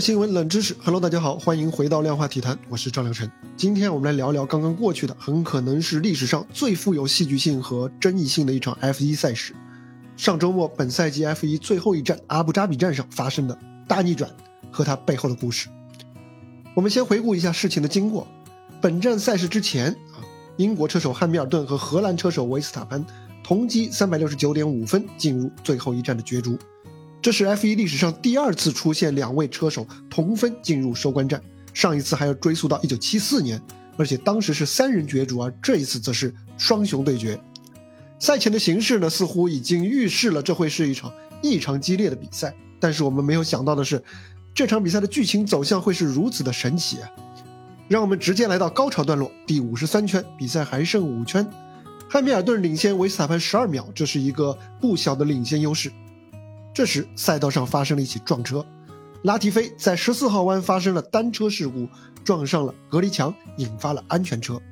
新闻冷知识，Hello，大家好，欢迎回到量化体坛，我是赵良辰。今天我们来聊聊刚刚过去的，很可能是历史上最富有戏剧性和争议性的一场 F1 赛事。上周末本赛季 F1 最后一站阿布扎比站上发生的大逆转和它背后的故事。我们先回顾一下事情的经过。本站赛事之前啊，英国车手汉密尔顿和荷兰车手维斯塔潘同积三百六十九点五分进入最后一站的角逐。这是 F1 历史上第二次出现两位车手同分进入收官战，上一次还要追溯到1974年，而且当时是三人角逐，而这一次则是双雄对决。赛前的形势呢，似乎已经预示了这会是一场异常激烈的比赛。但是我们没有想到的是，这场比赛的剧情走向会是如此的神奇啊！让我们直接来到高潮段落，第五十三圈，比赛还剩五圈，汉密尔顿领先维斯塔潘十二秒，这是一个不小的领先优势。这时，赛道上发生了一起撞车，拉提菲在十四号弯发生了单车事故，撞上了隔离墙，引发了安全车。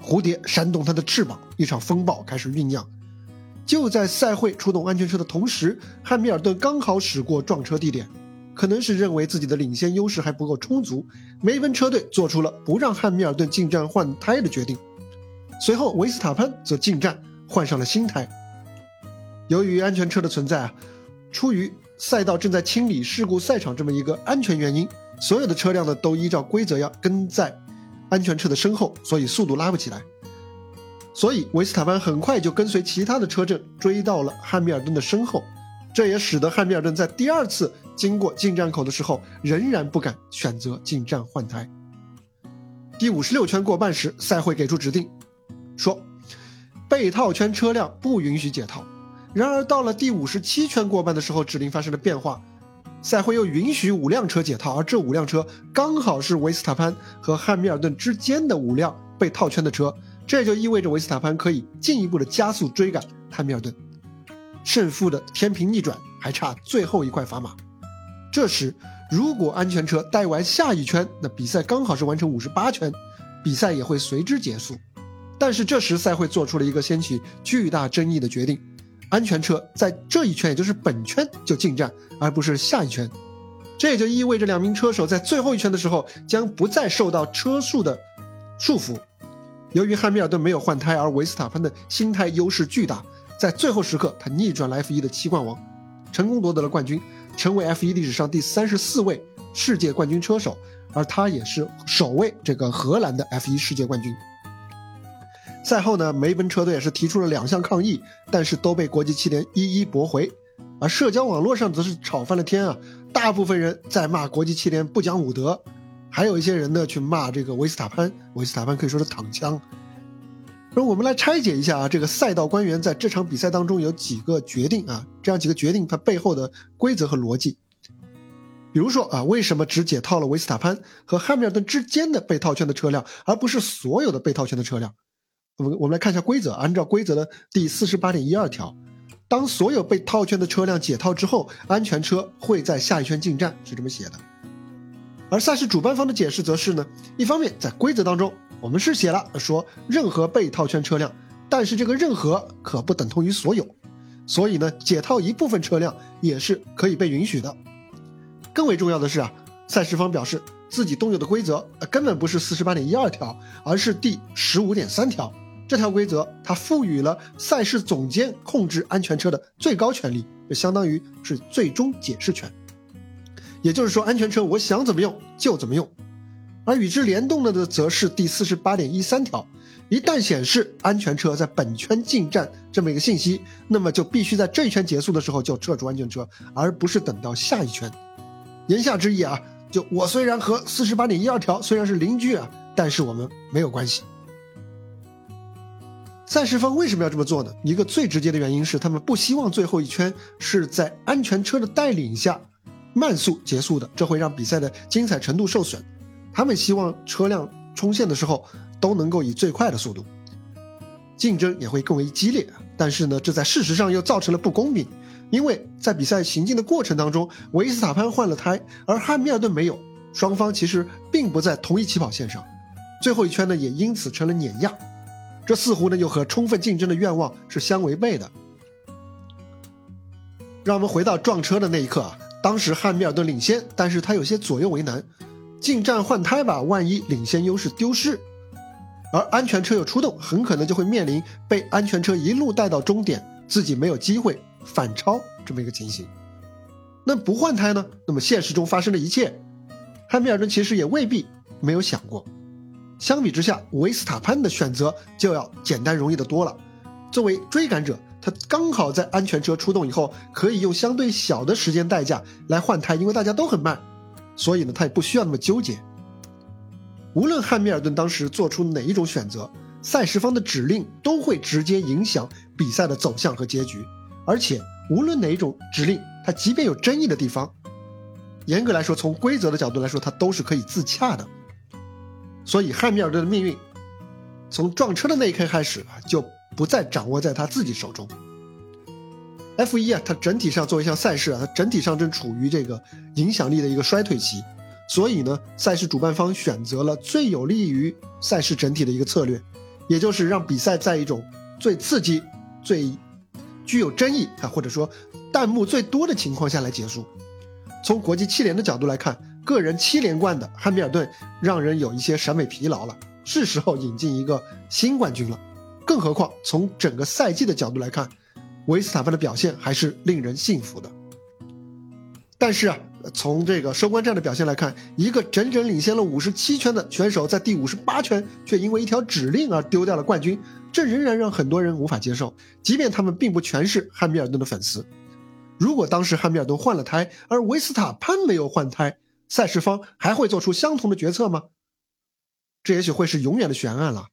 蝴蝶扇动它的翅膀，一场风暴开始酝酿。就在赛会出动安全车的同时，汉密尔顿刚好驶过撞车地点，可能是认为自己的领先优势还不够充足，梅奔车队做出了不让汉密尔顿进站换胎的决定。随后，维斯塔潘则进站换上了新胎。由于安全车的存在啊。出于赛道正在清理事故赛场这么一个安全原因，所有的车辆呢都依照规则要跟在安全车的身后，所以速度拉不起来。所以维斯塔潘很快就跟随其他的车阵追到了汉密尔顿的身后，这也使得汉密尔顿在第二次经过进站口的时候仍然不敢选择进站换胎。第五十六圈过半时，赛会给出指令，说被套圈车辆不允许解套。然而，到了第五十七圈过半的时候，指令发生了变化，赛会又允许五辆车解套，而这五辆车刚好是维斯塔潘和汉密尔顿之间的五辆被套圈的车，这就意味着维斯塔潘可以进一步的加速追赶汉密尔顿，胜负的天平逆转，还差最后一块砝码。这时，如果安全车带完下一圈，那比赛刚好是完成五十八圈，比赛也会随之结束。但是这时赛会做出了一个掀起巨大争议的决定。安全车在这一圈，也就是本圈就进站，而不是下一圈。这也就意味着两名车手在最后一圈的时候将不再受到车速的束缚。由于汉密尔顿没有换胎，而维斯塔潘的新胎优势巨大，在最后时刻他逆转了 F1 的七冠王，成功夺得了冠军，成为 F1 历史上第三十四位世界冠军车手，而他也是首位这个荷兰的 F1 世界冠军。赛后呢，梅奔车队也是提出了两项抗议，但是都被国际汽联一一驳回。而社交网络上则是吵翻了天啊！大部分人在骂国际汽联不讲武德，还有一些人呢去骂这个维斯塔潘。维斯塔潘可以说是躺枪。那我们来拆解一下啊，这个赛道官员在这场比赛当中有几个决定啊，这样几个决定它背后的规则和逻辑。比如说啊，为什么只解套了维斯塔潘和汉密尔顿之间的被套圈的车辆，而不是所有的被套圈的车辆？我们我们来看一下规则。按照规则的第四十八点一二条，当所有被套圈的车辆解套之后，安全车会在下一圈进站，是这么写的。而赛事主办方的解释则是呢，一方面在规则当中我们是写了说任何被套圈车辆，但是这个任何可不等同于所有，所以呢解套一部分车辆也是可以被允许的。更为重要的是啊，赛事方表示自己动用的规则根本不是四十八点一二条，而是第十五点三条。这条规则，它赋予了赛事总监控制安全车的最高权力，就相当于是最终解释权。也就是说，安全车我想怎么用就怎么用。而与之联动的的，则是第四十八点一三条，一旦显示安全车在本圈进站这么一个信息，那么就必须在这一圈结束的时候就撤出安全车，而不是等到下一圈。言下之意啊，就我虽然和四十八点一二条虽然是邻居啊，但是我们没有关系。赛事方为什么要这么做呢？一个最直接的原因是，他们不希望最后一圈是在安全车的带领下慢速结束的，这会让比赛的精彩程度受损。他们希望车辆冲线的时候都能够以最快的速度，竞争也会更为激烈。但是呢，这在事实上又造成了不公平，因为在比赛行进的过程当中，维斯塔潘换了胎，而汉密尔顿没有，双方其实并不在同一起跑线上，最后一圈呢也因此成了碾压。这似乎呢又和充分竞争的愿望是相违背的。让我们回到撞车的那一刻啊，当时汉密尔顿领先，但是他有些左右为难，进站换胎吧，万一领先优势丢失，而安全车又出动，很可能就会面临被安全车一路带到终点，自己没有机会反超这么一个情形。那不换胎呢？那么现实中发生的一切，汉密尔顿其实也未必没有想过。相比之下，维斯塔潘的选择就要简单容易的多了。作为追赶者。他刚好在安全车出动以后，可以用相对小的时间代价来换胎，因为大家都很慢，所以呢，他也不需要那么纠结。无论汉密尔顿当时做出哪一种选择，赛事方的指令都会直接影响比赛的走向和结局。而且，无论哪一种指令，它即便有争议的地方，严格来说，从规则的角度来说，它都是可以自洽的。所以，汉密尔顿的命运，从撞车的那一刻开始，就。不再掌握在他自己手中。F 一啊，它整体上作为一项赛事啊，它整体上正处于这个影响力的一个衰退期，所以呢，赛事主办方选择了最有利于赛事整体的一个策略，也就是让比赛在一种最刺激、最具有争议啊，或者说弹幕最多的情况下来结束。从国际汽联的角度来看，个人七连冠的汉密尔顿让人有一些审美疲劳了，是时候引进一个新冠军了。更何况，从整个赛季的角度来看，维斯塔潘的表现还是令人信服的。但是啊，从这个收官战的表现来看，一个整整领先了五十七圈的选手，在第五十八圈却因为一条指令而丢掉了冠军，这仍然让很多人无法接受。即便他们并不全是汉密尔顿的粉丝，如果当时汉密尔顿换了胎，而维斯塔潘没有换胎，赛事方还会做出相同的决策吗？这也许会是永远的悬案了。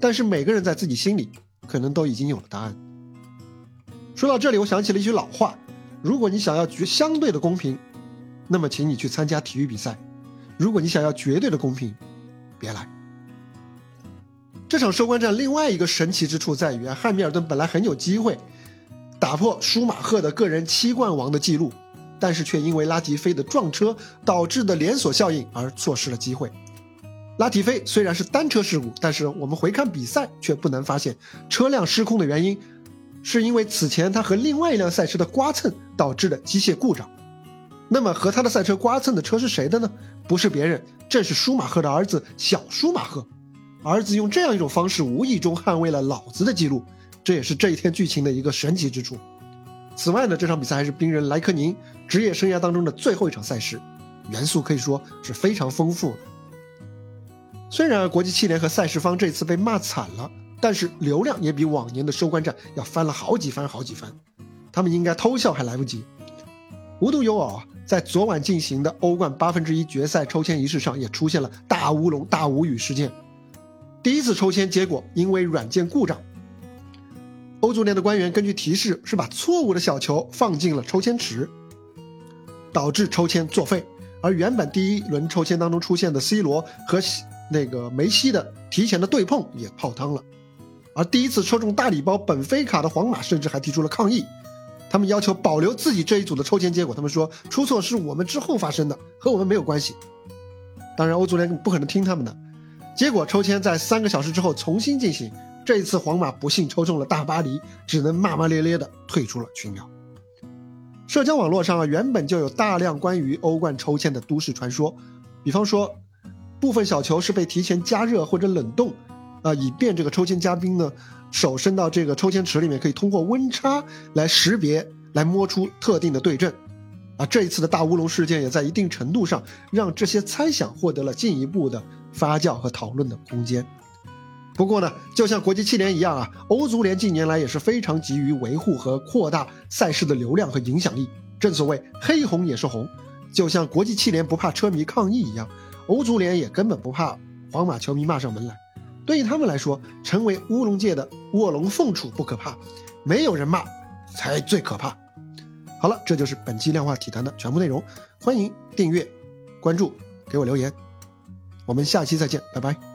但是每个人在自己心里可能都已经有了答案。说到这里，我想起了一句老话：如果你想要绝相对的公平，那么请你去参加体育比赛；如果你想要绝对的公平，别来。这场收官战另外一个神奇之处在于啊，汉密尔顿本来很有机会打破舒马赫的个人七冠王的记录，但是却因为拉提菲的撞车导致的连锁效应而错失了机会。拉提菲虽然是单车事故，但是我们回看比赛却不难发现，车辆失控的原因，是因为此前他和另外一辆赛车的刮蹭导致的机械故障。那么和他的赛车刮蹭的车是谁的呢？不是别人，正是舒马赫的儿子小舒马赫。儿子用这样一种方式，无意中捍卫了老子的记录，这也是这一天剧情的一个神奇之处。此外呢，这场比赛还是冰人莱克宁职业生涯当中的最后一场赛事，元素可以说是非常丰富。虽然国际汽联和赛事方这次被骂惨了，但是流量也比往年的收官战要翻了好几番好几番，他们应该偷笑还来不及。无独有偶，在昨晚进行的欧冠八分之一决赛抽签仪式上，也出现了大乌龙、大无语事件。第一次抽签结果因为软件故障，欧足联的官员根据提示是把错误的小球放进了抽签池，导致抽签作废。而原本第一轮抽签当中出现的 C 罗和。那个梅西的提前的对碰也泡汤了，而第一次抽中大礼包本菲卡的皇马甚至还提出了抗议，他们要求保留自己这一组的抽签结果。他们说出错是我们之后发生的，和我们没有关系。当然，欧足联不可能听他们的。结果抽签在三个小时之后重新进行，这一次皇马不幸抽中了大巴黎，只能骂骂咧咧的退出了群聊。社交网络上啊，原本就有大量关于欧冠抽签的都市传说，比方说。部分小球是被提前加热或者冷冻，啊，以便这个抽签嘉宾呢手伸到这个抽签池里面，可以通过温差来识别、来摸出特定的对阵。啊，这一次的大乌龙事件也在一定程度上让这些猜想获得了进一步的发酵和讨论的空间。不过呢，就像国际汽联一样啊，欧足联近年来也是非常急于维护和扩大赛事的流量和影响力。正所谓黑红也是红，就像国际汽联不怕车迷抗议一样。欧足联也根本不怕皇马球迷骂上门来，对于他们来说，成为乌龙界的卧龙凤雏不可怕，没有人骂才最可怕。好了，这就是本期量化体坛的全部内容，欢迎订阅、关注，给我留言，我们下期再见，拜拜。